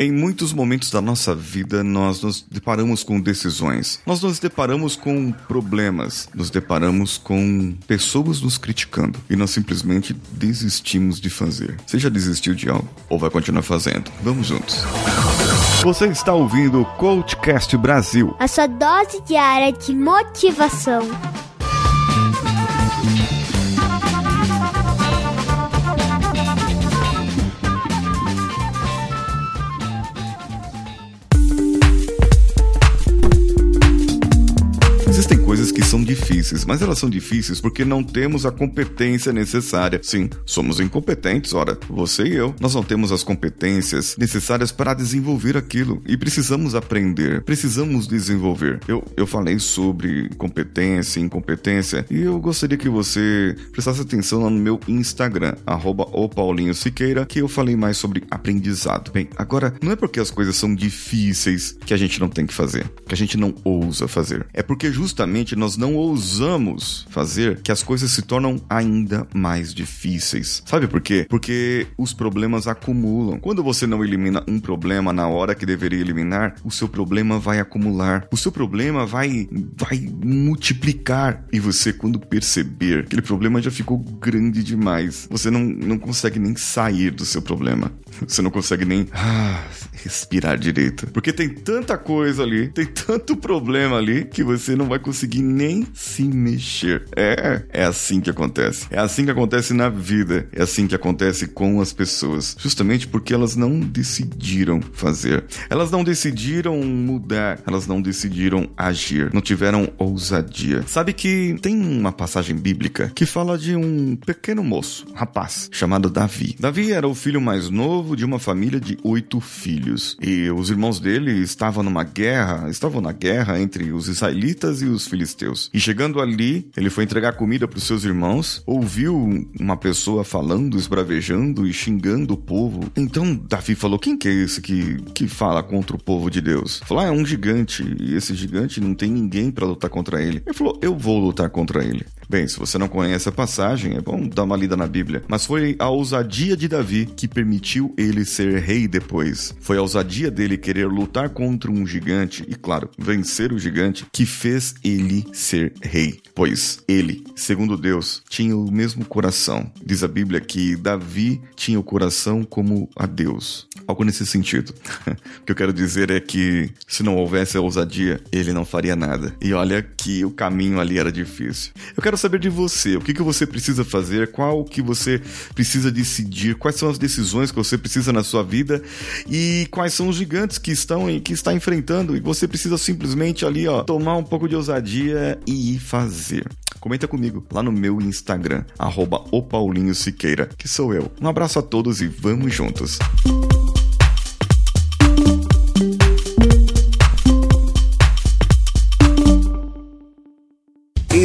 Em muitos momentos da nossa vida, nós nos deparamos com decisões, nós nos deparamos com problemas, nos deparamos com pessoas nos criticando e nós simplesmente desistimos de fazer. Você já desistiu de algo ou vai continuar fazendo? Vamos juntos. Você está ouvindo o Coachcast Brasil a sua dose diária de motivação. Coisas que são difíceis, mas elas são difíceis porque não temos a competência necessária. Sim, somos incompetentes, ora, você e eu. Nós não temos as competências necessárias para desenvolver aquilo e precisamos aprender, precisamos desenvolver. Eu, eu falei sobre competência e incompetência e eu gostaria que você prestasse atenção no meu Instagram, arroba que eu falei mais sobre aprendizado. Bem, agora, não é porque as coisas são difíceis que a gente não tem que fazer, que a gente não ousa fazer. É porque justamente nós não ousamos fazer que as coisas se tornam ainda mais difíceis. Sabe por quê? Porque os problemas acumulam. Quando você não elimina um problema na hora que deveria eliminar, o seu problema vai acumular. O seu problema vai vai multiplicar e você quando perceber, aquele problema já ficou grande demais. Você não, não consegue nem sair do seu problema. Você não consegue nem ah, respirar direito. Porque tem tanta coisa ali, tem tanto problema ali que você não vai conseguir conseguir nem se mexer. É, é assim que acontece. É assim que acontece na vida. É assim que acontece com as pessoas. Justamente porque elas não decidiram fazer. Elas não decidiram mudar. Elas não decidiram agir. Não tiveram ousadia. Sabe que tem uma passagem bíblica que fala de um pequeno moço, um rapaz, chamado Davi. Davi era o filho mais novo de uma família de oito filhos. E os irmãos dele estavam numa guerra, estavam na guerra entre os israelitas e os filisteus. E chegando ali, ele foi entregar comida para os seus irmãos, ouviu uma pessoa falando, esbravejando e xingando o povo. Então Davi falou: Quem que é esse que, que fala contra o povo de Deus? Falou: ah, é um gigante, e esse gigante não tem ninguém para lutar contra ele. Ele falou: Eu vou lutar contra ele. Bem, se você não conhece a passagem, é bom dar uma lida na Bíblia. Mas foi a ousadia de Davi que permitiu ele ser rei depois. Foi a ousadia dele querer lutar contra um gigante e, claro, vencer o gigante que fez ele ser rei. Pois ele, segundo Deus, tinha o mesmo coração. Diz a Bíblia que Davi tinha o coração como a Deus. Algo nesse sentido. o que eu quero dizer é que se não houvesse a ousadia, ele não faria nada. E olha que o caminho ali era difícil. Eu quero saber de você, o que, que você precisa fazer, qual que você precisa decidir, quais são as decisões que você precisa na sua vida e quais são os gigantes que estão que está enfrentando e você precisa simplesmente ali, ó, tomar um pouco de ousadia e ir fazer. Comenta comigo lá no meu Instagram, arroba Siqueira, que sou eu. Um abraço a todos e vamos juntos!